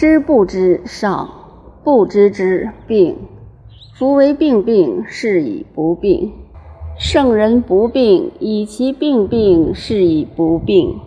知不知上，不知之病。夫为病病，是以不病。圣人不病，以其病病，是以不病。